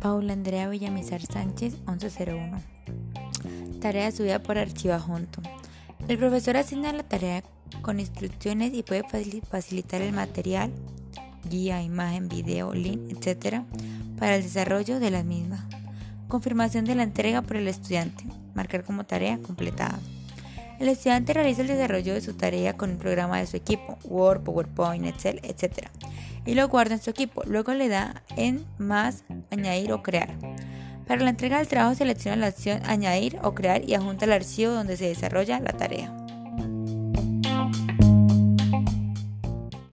Carla Andrea Villamizar Sánchez, 1101. Tarea subida por archivo adjunto. El profesor asigna la tarea con instrucciones y puede facilitar el material, guía, imagen, video, link, etc. para el desarrollo de la misma. Confirmación de la entrega por el estudiante. Marcar como tarea completada. El estudiante realiza el desarrollo de su tarea con un programa de su equipo, Word, PowerPoint, Excel, etc. Y lo guarda en su equipo. Luego le da en más, añadir o crear. Para la entrega del trabajo selecciona la opción añadir o crear y adjunta el archivo donde se desarrolla la tarea.